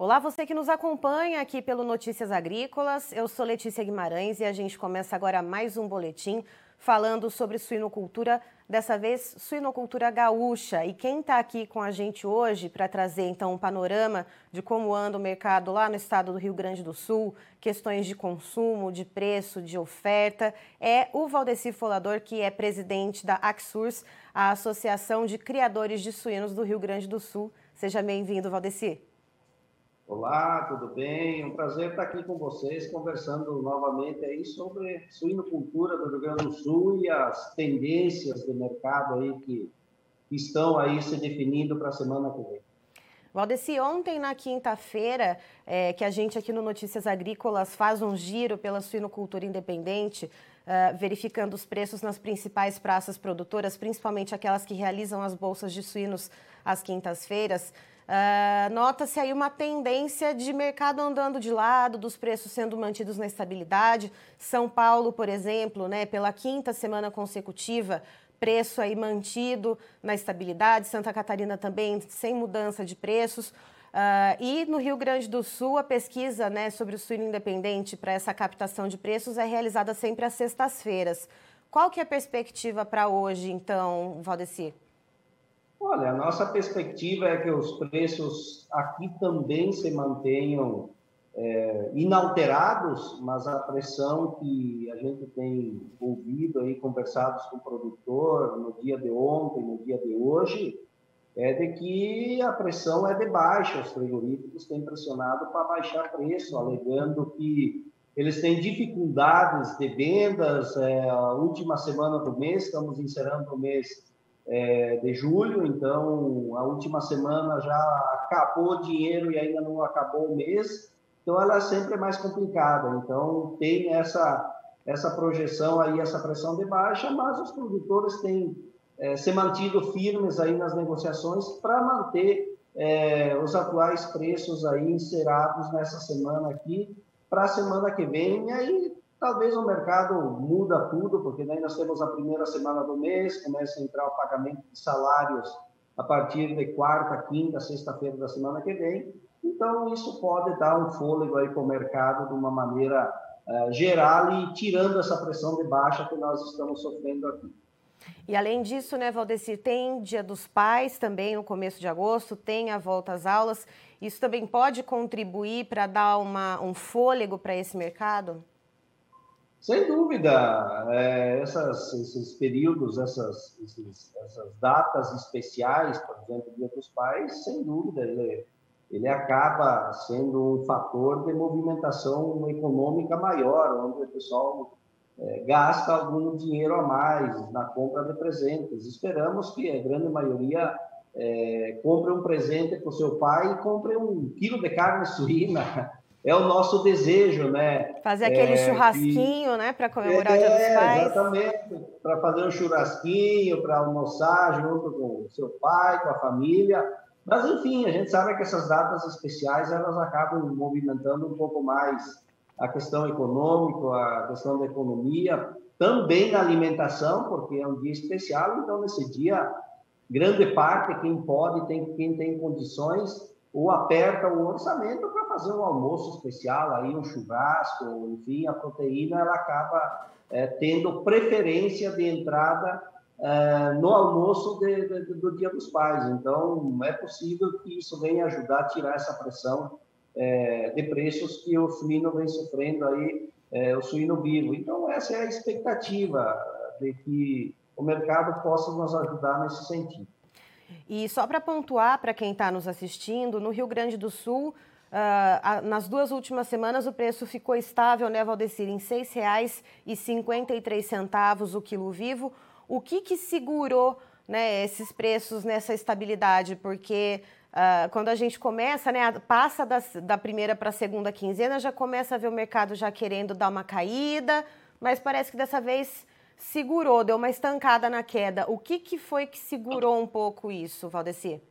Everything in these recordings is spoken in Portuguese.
Olá, você que nos acompanha aqui pelo Notícias Agrícolas. Eu sou Letícia Guimarães e a gente começa agora mais um boletim falando sobre suinocultura, dessa vez suinocultura gaúcha. E quem está aqui com a gente hoje para trazer então um panorama de como anda o mercado lá no estado do Rio Grande do Sul, questões de consumo, de preço, de oferta, é o Valdeci Folador, que é presidente da Axurs, a Associação de Criadores de Suínos do Rio Grande do Sul. Seja bem-vindo, Valdeci. Olá, tudo bem? Um prazer estar aqui com vocês, conversando novamente aí sobre suinocultura do Rio Grande do Sul e as tendências do mercado aí que estão aí se definindo para a semana que vem. Valdeci, ontem na quinta-feira, é, que a gente aqui no Notícias Agrícolas faz um giro pela suinocultura independente, uh, verificando os preços nas principais praças produtoras, principalmente aquelas que realizam as bolsas de suínos às quintas-feiras. Uh, Nota-se aí uma tendência de mercado andando de lado, dos preços sendo mantidos na estabilidade. São Paulo, por exemplo, né, pela quinta semana consecutiva, preço aí mantido na estabilidade. Santa Catarina também sem mudança de preços. Uh, e no Rio Grande do Sul, a pesquisa né, sobre o suíno independente para essa captação de preços é realizada sempre às sextas-feiras. Qual que é a perspectiva para hoje, então, Valdeci? Olha, a nossa perspectiva é que os preços aqui também se mantenham é, inalterados, mas a pressão que a gente tem ouvido aí, conversados com o produtor no dia de ontem, no dia de hoje, é de que a pressão é de baixa. Os frigoríficos têm pressionado para baixar preço, alegando que eles têm dificuldades de vendas. É, a última semana do mês, estamos encerrando o mês é, de julho, então a última semana já acabou o dinheiro e ainda não acabou o mês, então ela sempre é mais complicada. Então tem essa essa projeção aí, essa pressão de baixa, mas os produtores têm é, se mantido firmes aí nas negociações para manter é, os atuais preços aí encerados nessa semana aqui para a semana que vem. E aí Talvez o mercado muda tudo, porque daí nós temos a primeira semana do mês, começa a entrar o pagamento de salários a partir de quarta, quinta, sexta-feira da semana que vem. Então, isso pode dar um fôlego aí para o mercado de uma maneira uh, geral e tirando essa pressão de baixa que nós estamos sofrendo aqui. E além disso, né, Valdeci, tem Dia dos Pais também no começo de agosto, tem a volta às aulas. Isso também pode contribuir para dar uma, um fôlego para esse mercado? Sem dúvida, é, essas, esses períodos, essas, esses, essas datas especiais, por exemplo, Dia dos Pais, sem dúvida, ele, ele acaba sendo um fator de movimentação econômica maior, onde o pessoal é, gasta algum dinheiro a mais na compra de presentes. Esperamos que a grande maioria é, compre um presente para o seu pai e compre um quilo de carne suína é o nosso desejo, né? Fazer aquele é, churrasquinho, né, para comemorar é, o Dia dos Pais. Exatamente, para fazer um churrasquinho, para almoçar junto com o seu pai, com a família. Mas, enfim, a gente sabe que essas datas especiais, elas acabam movimentando um pouco mais a questão econômica, a questão da economia, também da alimentação, porque é um dia especial, então, nesse dia, grande parte, quem pode, tem, quem tem condições, ou aperta o orçamento para fazer um almoço especial, aí um churrasco, enfim, a proteína ela acaba é, tendo preferência de entrada é, no almoço de, de, do Dia dos Pais. Então, é possível que isso venha ajudar a tirar essa pressão é, de preços que o suíno vem sofrendo aí, o suíno vivo. Então, essa é a expectativa de que o mercado possa nos ajudar nesse sentido. E só para pontuar para quem está nos assistindo, no Rio Grande do Sul, uh, nas duas últimas semanas o preço ficou estável, né, Valdecir, em R$ 6,53 o quilo vivo. O que, que segurou né, esses preços nessa estabilidade? Porque uh, quando a gente começa, né, passa das, da primeira para a segunda quinzena, já começa a ver o mercado já querendo dar uma caída, mas parece que dessa vez segurou, deu uma estancada na queda. O que, que foi que segurou um pouco isso, Valdeci?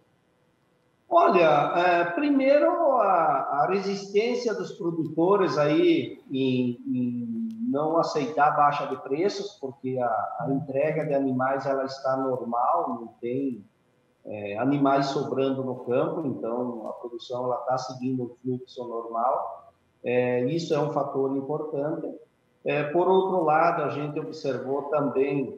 Olha, é, primeiro a, a, resistência dos produtores aí em, em, não aceitar baixa de preços, porque a, a, entrega de animais ela está normal, não tem é, animais sobrando no campo, então a produção está seguindo o fluxo normal. É, isso é um fator importante. É, por outro lado, a gente observou também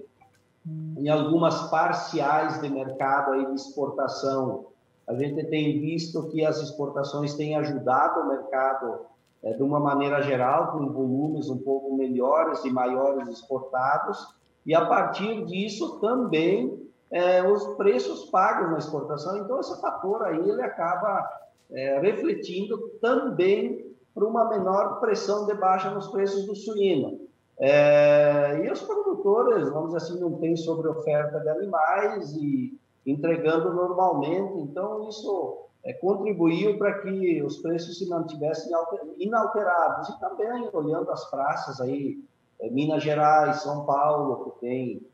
em algumas parciais de mercado aí de exportação, a gente tem visto que as exportações têm ajudado o mercado é, de uma maneira geral, com volumes um pouco melhores e maiores exportados, e a partir disso também é, os preços pagos na exportação. Então, esse fator aí ele acaba é, refletindo também para uma menor pressão de baixa nos preços do suíno. É, e os produtores, vamos dizer assim, não têm sobre oferta de animais e entregando normalmente, então isso é, contribuiu para que os preços se mantivessem inalterados. E também olhando as praças aí, é, Minas Gerais, São Paulo, que tem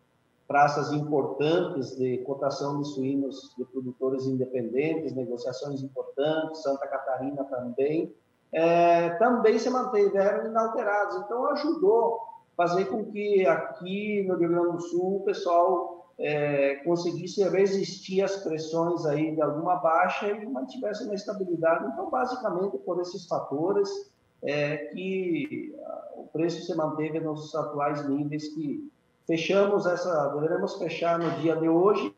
praças importantes de cotação de suínos de produtores independentes, negociações importantes, Santa Catarina também, é, também se mantiveram inalterados. Então, ajudou fazer com que aqui no Rio Grande do Sul o pessoal é, conseguisse resistir às pressões aí de alguma baixa e mantivesse uma estabilidade. Então, basicamente, por esses fatores é, que o preço se manteve nos atuais níveis que fechamos essa, deveremos fechar no dia de hoje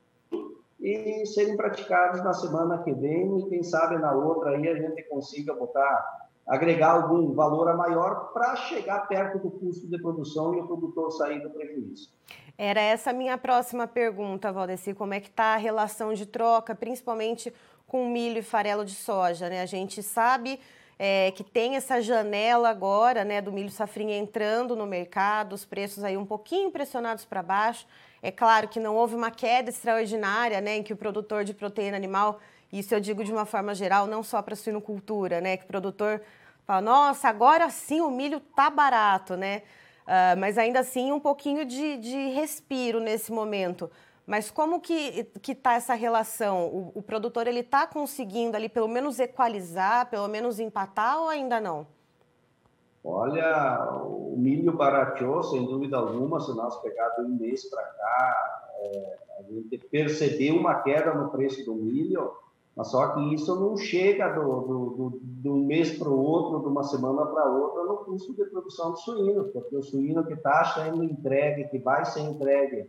e serem praticados na semana que vem e quem sabe na outra aí a gente consiga botar agregar algum valor a maior para chegar perto do custo de produção e o produtor sair do prejuízo. Era essa a minha próxima pergunta, Valdeci, como é que está a relação de troca, principalmente com milho e farelo de soja, né? A gente sabe é, que tem essa janela agora, né, do milho safrinha entrando no mercado, os preços aí um pouquinho pressionados para baixo. É claro que não houve uma queda extraordinária, né, em que o produtor de proteína animal isso eu digo de uma forma geral, não só para a suinocultura, né? Que o produtor fala, nossa, agora sim o milho tá barato, né? Uh, mas ainda assim um pouquinho de, de respiro nesse momento. Mas como que que está essa relação? O, o produtor ele está conseguindo ali pelo menos equalizar, pelo menos empatar ou ainda não? Olha, o milho barateou, sem dúvida alguma, se nós pegarmos um mês para cá, é, a gente percebeu uma queda no preço do milho, mas só que isso não chega do, do, do, do mês para o outro, de uma semana para outra, no custo de produção de suíno, porque o suíno que está sendo entregue, que vai ser entregue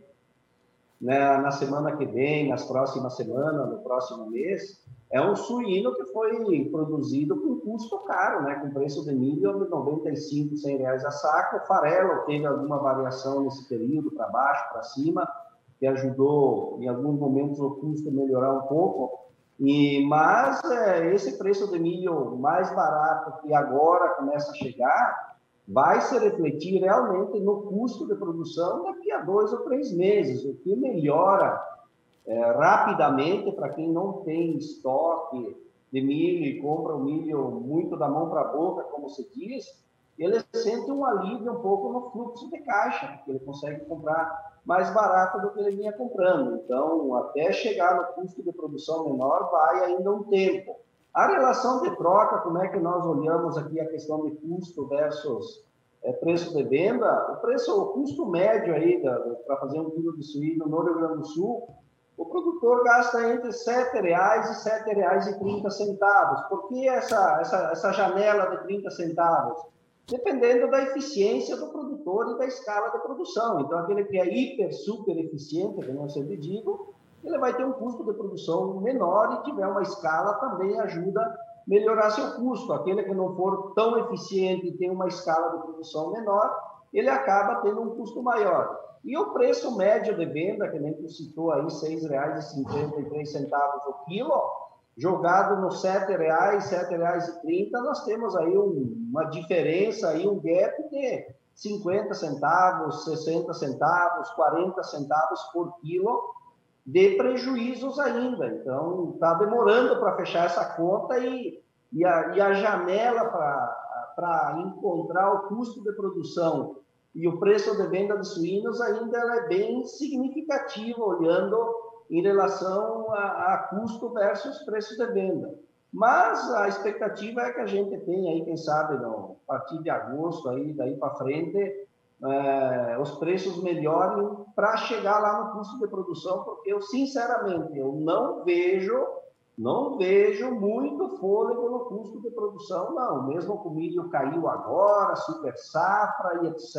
né, na semana que vem, nas próximas semanas, no próximo mês, é um suíno que foi produzido com custo caro, né, com preço de milho de 95, 100 reais a saco. O farelo teve alguma variação nesse período, para baixo, para cima, que ajudou, em alguns momentos, o custo melhorar um pouco e, mas é, esse preço de milho mais barato que agora começa a chegar vai se refletir realmente no custo de produção daqui a dois ou três meses, o que melhora é, rapidamente para quem não tem estoque de milho e compra o milho muito da mão para a boca, como se diz, ele sente um alívio um pouco no fluxo de caixa, porque ele consegue comprar mais barato do que ele vinha comprando. Então, até chegar no custo de produção menor, vai ainda um tempo. A relação de troca, como é que nós olhamos aqui a questão de custo versus é, preço de venda? O preço, o custo médio aí para fazer um quilo de suíno no Rio Grande do Sul, o produtor gasta entre R$ 7,00 e R$ 7,30. Por que essa, essa, essa janela de 30 centavos? dependendo da eficiência do produtor e da escala de produção. Então, aquele que é hiper, super eficiente, como eu sempre digo, ele vai ter um custo de produção menor e tiver uma escala também ajuda a melhorar seu custo. Aquele que não for tão eficiente e tem uma escala de produção menor, ele acaba tendo um custo maior. E o preço médio de venda, que nem tu citou aí, R$ 6,53 o quilo, jogado nos R$ 7,00, R$ 7,30, nós temos aí um, uma diferença, aí um gap de 50 centavos, 60 centavos, 40 centavos por quilo de prejuízos ainda. Então, está demorando para fechar essa conta e, e, a, e a janela para encontrar o custo de produção e o preço de venda de suínos ainda é bem significativa, olhando em relação a, a custo versus preço de venda. Mas a expectativa é que a gente tenha aí, quem sabe, no, a partir de agosto, aí, daí para frente, é, os preços melhorem para chegar lá no custo de produção, porque eu, sinceramente, eu não vejo, não vejo muito fôlego no custo de produção, não. Mesmo que o milho caiu agora, super safra e etc.,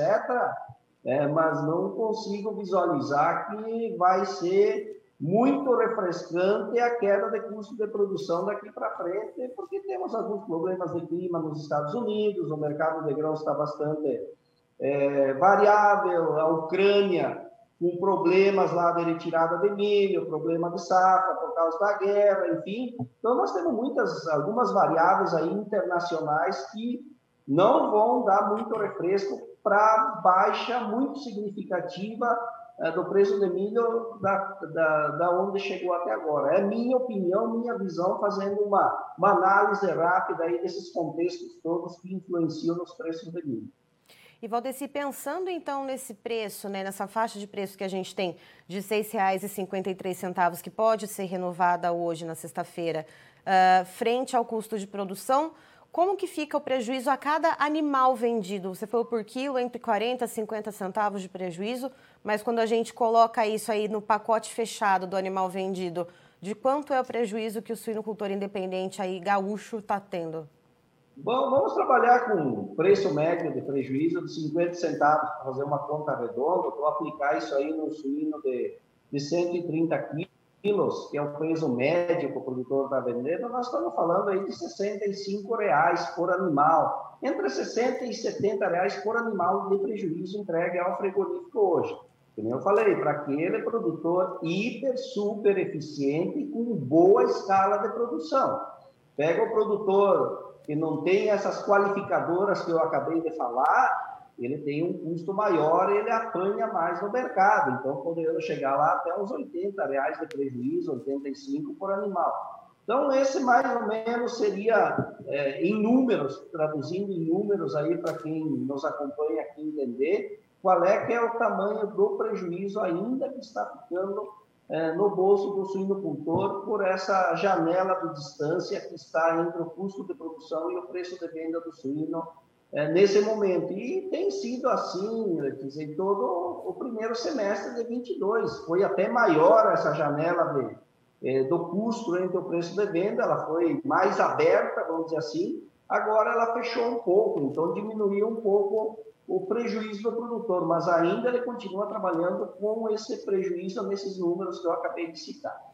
é, mas não consigo visualizar que vai ser muito refrescante a queda de custo de produção daqui para frente, porque temos alguns problemas de clima nos Estados Unidos, o mercado de grãos está bastante é, variável, a Ucrânia com problemas lá de retirada de milho, problema de safra por causa da guerra, enfim. Então, nós temos muitas, algumas variáveis aí internacionais que não vão dar muito refresco para baixa muito significativa é, do preço de milho da, da, da onde chegou até agora. É minha opinião, minha visão, fazendo uma, uma análise rápida aí desses contextos todos que influenciam nos preços de milho. E Valdeci, pensando então nesse preço, né, nessa faixa de preço que a gente tem de R$ 6,53, que pode ser renovada hoje, na sexta-feira, uh, frente ao custo de produção, como que fica o prejuízo a cada animal vendido? Você falou por quilo, entre 40 e 50 centavos de prejuízo, mas quando a gente coloca isso aí no pacote fechado do animal vendido, de quanto é o prejuízo que o suinocultor independente aí gaúcho está tendo? Vamos trabalhar com preço médio de prejuízo de 50 centavos para fazer uma conta redonda. Vou aplicar isso aí no suíno de, de 130 quilos, que é o preço médio que o produtor está vendendo. Nós estamos falando aí de 65 reais por animal, entre 60 e 70 reais por animal de prejuízo entregue ao frigorífico hoje. Como eu falei, para aquele produtor hiper, super eficiente com boa escala de produção. Pega o produtor que não tem essas qualificadoras que eu acabei de falar, ele tem um custo maior e ele apanha mais no mercado. Então, podendo chegar lá até uns 80 reais de prejuízo, 85 por animal. Então, esse mais ou menos seria é, em números, traduzindo em números aí para quem nos acompanha aqui entender, qual é que é o tamanho do prejuízo ainda que está ficando é, no bolso do suinocultor por essa janela de distância que está entre o custo de produção e o preço de venda do suíno é, nesse momento. E tem sido assim, dizer, todo o primeiro semestre de 22. Foi até maior essa janela de, é, do custo entre o preço de venda, ela foi mais aberta, vamos dizer assim, agora ela fechou um pouco, então diminuiu um pouco o prejuízo do produtor, mas ainda ele continua trabalhando com esse prejuízo nesses números que eu acabei de citar.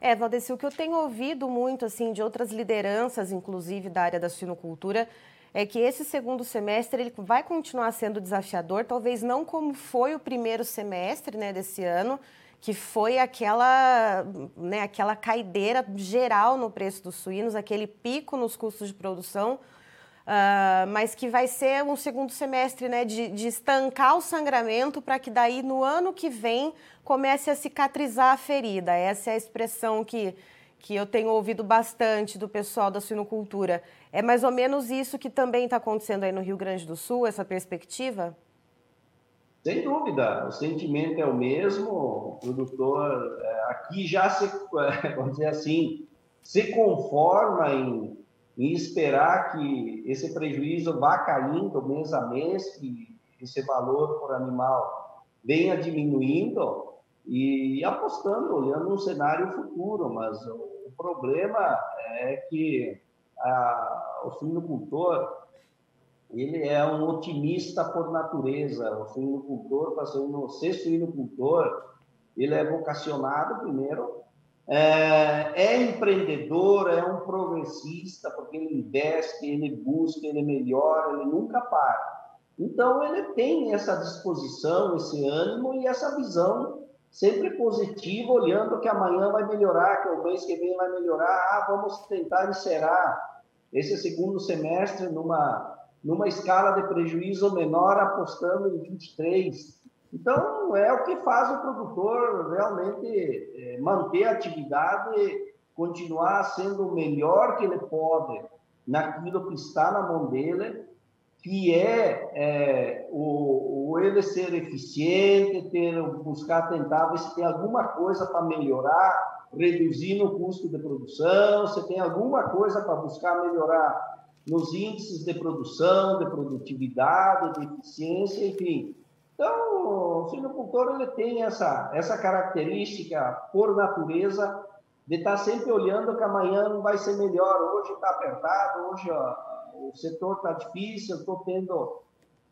É, Valdeci, o que eu tenho ouvido muito assim de outras lideranças, inclusive da área da suinocultura, é que esse segundo semestre ele vai continuar sendo desafiador, talvez não como foi o primeiro semestre né, desse ano, que foi aquela, né, aquela caideira geral no preço dos suínos, aquele pico nos custos de produção, Uh, mas que vai ser um segundo semestre né, de, de estancar o sangramento para que daí no ano que vem comece a cicatrizar a ferida. Essa é a expressão que, que eu tenho ouvido bastante do pessoal da suinocultura. É mais ou menos isso que também está acontecendo aí no Rio Grande do Sul, essa perspectiva? Sem dúvida, o sentimento é o mesmo. O produtor é, aqui já se, vamos dizer assim, se conforma em e esperar que esse prejuízo vá caindo mês a mês, que esse valor por animal venha diminuindo e apostando, olhando um cenário futuro, mas o, problema é que a, o suinocultor ele é um otimista por natureza, o suinocultor, para ser, ser suinocultor, ele é vocacionado primeiro é, é, empreendedor, é um progressista, porque ele investe, ele busca, ele melhora, ele nunca para. Então, ele tem essa disposição, esse ânimo e essa visão sempre positiva, olhando que amanhã vai melhorar, que o mês que vem vai melhorar. Ah, vamos tentar encerrar esse segundo semestre numa, numa escala de prejuízo menor, apostando em 23. Então, é o que faz o produtor realmente é, manter a atividade, continuar sendo o melhor que ele pode naquilo que está na mão dele, que é, é o, o, ele ser eficiente, ter, buscar tentar ver se tem alguma coisa para melhorar, reduzindo o custo de produção, se tem alguma coisa para buscar melhorar nos índices de produção, de produtividade, de eficiência, enfim Então, o suinocultor ele tem essa, essa característica, por natureza, de estar sempre olhando que amanhã não vai ser melhor. Hoje está apertado, hoje ó, o setor está difícil, estou tendo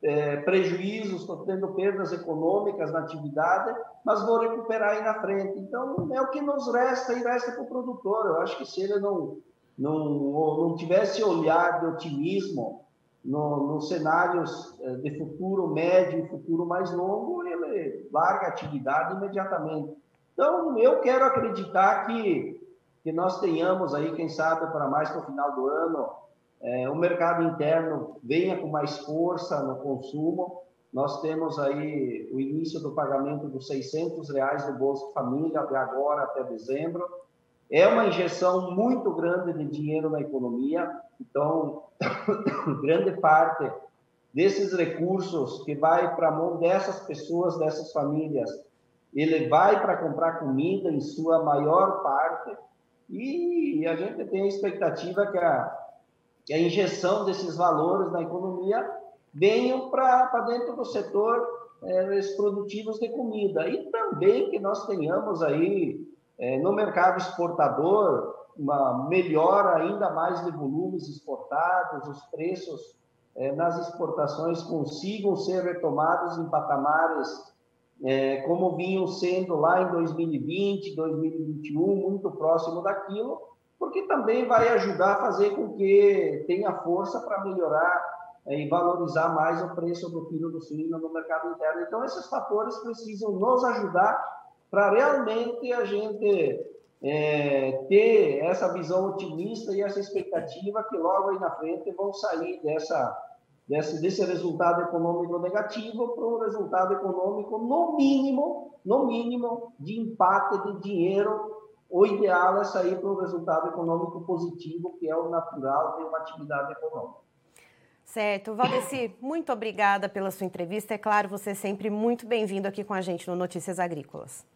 é, prejuízos, estou tendo perdas econômicas na atividade, mas vou recuperar aí na frente. Então, é o que nos resta e resta para o produtor. Eu acho que se ele não, não, não tivesse olhar de otimismo no, nos cenários é, de futuro médio e futuro mais longo, ele larga a atividade imediatamente. Então, eu quero acreditar que, que nós tenhamos aí, quem sabe, para mais para o final do ano, é, o mercado interno venha com mais força no consumo. Nós temos aí o início do pagamento dos 600 reais do Bolsa Família de agora até dezembro. É uma injeção muito grande de dinheiro na economia. Então, grande parte desses recursos que vai para a mão dessas pessoas, dessas famílias, ele vai para comprar comida em sua maior parte. E a gente tem a expectativa que a que a injeção desses valores na economia venham para dentro do setor é, produtivos de comida. E também que nós tenhamos aí é, no mercado exportador uma melhora ainda mais de volumes exportados, os preços é, nas exportações consigam ser retomados em patamares é, como vinham sendo lá em 2020, 2021, muito próximo daquilo, porque também vai ajudar a fazer com que tenha força para melhorar é, e valorizar mais o preço do quilo do suíno no mercado interno. Então, esses fatores precisam nos ajudar para realmente a gente é, ter essa visão otimista e essa expectativa que logo aí na frente vão sair dessa, desse, desse resultado econômico negativo para um resultado econômico, no mínimo, no mínimo, de empate de dinheiro o ideal é sair para um resultado econômico positivo, que é o natural de uma atividade econômica. Certo. Valdeci, muito obrigada pela sua entrevista. É claro, você é sempre muito bem-vindo aqui com a gente no Notícias Agrícolas.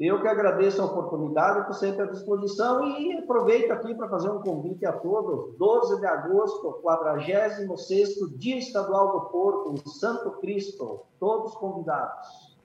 Eu que agradeço a oportunidade, estou sempre à disposição e aproveito aqui para fazer um convite a todos. 12 de agosto, 46º Dia Estadual do Porco, em Santo Cristo. Todos convidados.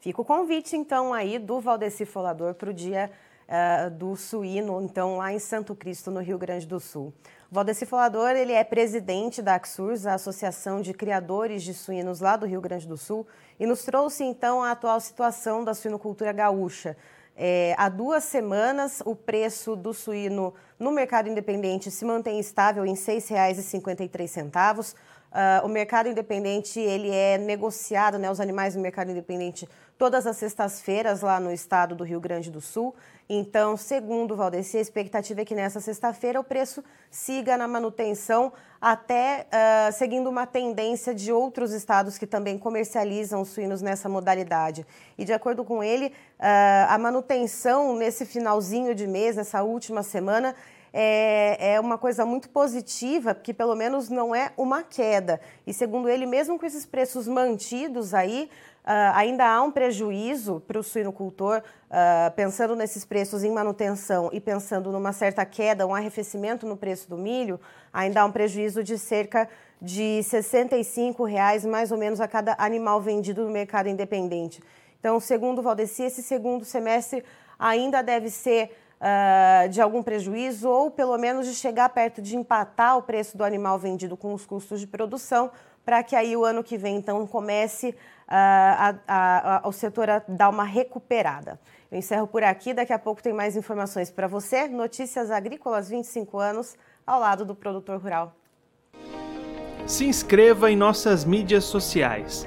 Fica o convite, então, aí do Valdeci Folador para o dia uh, do suíno, então, lá em Santo Cristo, no Rio Grande do Sul. Valdeci Folador, ele é presidente da AXURS, a Associação de Criadores de Suínos lá do Rio Grande do Sul, e nos trouxe, então, a atual situação da suinocultura gaúcha. É, há duas semanas, o preço do suíno no mercado independente se mantém estável em R$ 6,53. Uh, o mercado independente ele é negociado, né, os animais no mercado independente todas as sextas-feiras lá no estado do Rio Grande do Sul. Então, segundo o Valdeci, a expectativa é que nessa sexta-feira o preço siga na manutenção, até uh, seguindo uma tendência de outros estados que também comercializam os suínos nessa modalidade. E de acordo com ele, uh, a manutenção nesse finalzinho de mês, nessa última semana, é, é uma coisa muito positiva, porque pelo menos não é uma queda. E segundo ele, mesmo com esses preços mantidos aí, Uh, ainda há um prejuízo para o suinocultor, uh, pensando nesses preços em manutenção e pensando numa certa queda, um arrefecimento no preço do milho, ainda há um prejuízo de cerca de 65 reais, mais ou menos a cada animal vendido no mercado independente. Então, segundo o Valdeci, esse segundo semestre ainda deve ser uh, de algum prejuízo ou pelo menos de chegar perto de empatar o preço do animal vendido com os custos de produção, para que aí o ano que vem então comece uh, a, a, a, o setor a dar uma recuperada. Eu encerro por aqui, daqui a pouco tem mais informações para você. Notícias Agrícolas 25 anos, ao lado do produtor rural. Se inscreva em nossas mídias sociais.